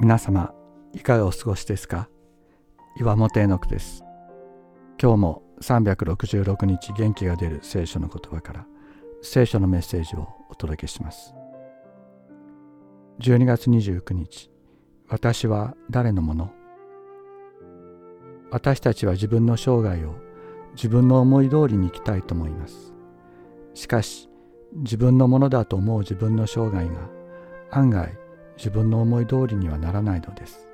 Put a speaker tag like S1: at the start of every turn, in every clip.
S1: 皆様いかがお過ごしですか？岩本絵の句です。今日も366日元気が出る聖書の言葉から聖書のメッセージをお届けします。12月29日私は誰のもの？私たちは自分の生涯を自分の思い通りに生きたいと思います。しかし自分のものだと思う自分の生涯が案外自分の思い通りにはならないのです。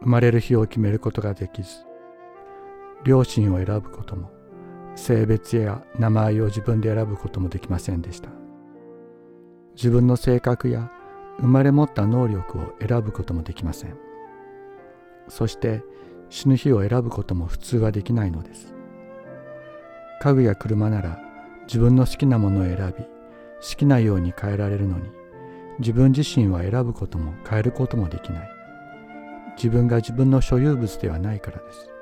S1: 生まれる日を決めることができず両親を選ぶことも性別や名前を自分で選ぶこともできませんでした。自分の性格や生まれ持った能力を選ぶこともできません。そして死ぬ日を選ぶことも普通はできないのです。家具や車なら自分の好きなものを選び好きなように変えられるのに自分自身は選ぶことも変えることもできない。自分が自分の所有物ではないからです。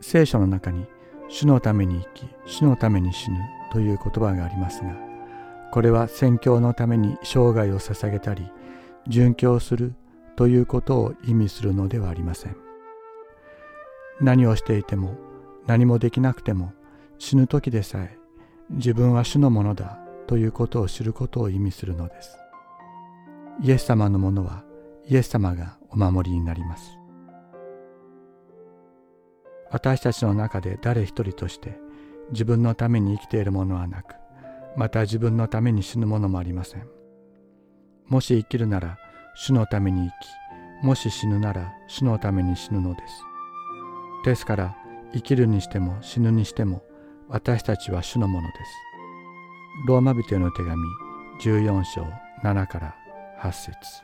S1: 聖書の中に主のために生き主のために死ぬという言葉がありますがこれは宣教のために生涯を捧げたり殉教するということを意味するのではありません。何をしていても何もできなくても死ぬ時でさえ自分は主のものだということを知ることを意味するのです。イエス様のものはイエス様がお守りになります。私たちの中で誰一人として自分のために生きているものはなく、また自分のために死ぬものもありません。もし生きるなら主のために生き、もし死ぬなら主のために死ぬのです。ですから生きるにしても死ぬにしても私たちは主のものです。ローマ人への手紙14章7から8節。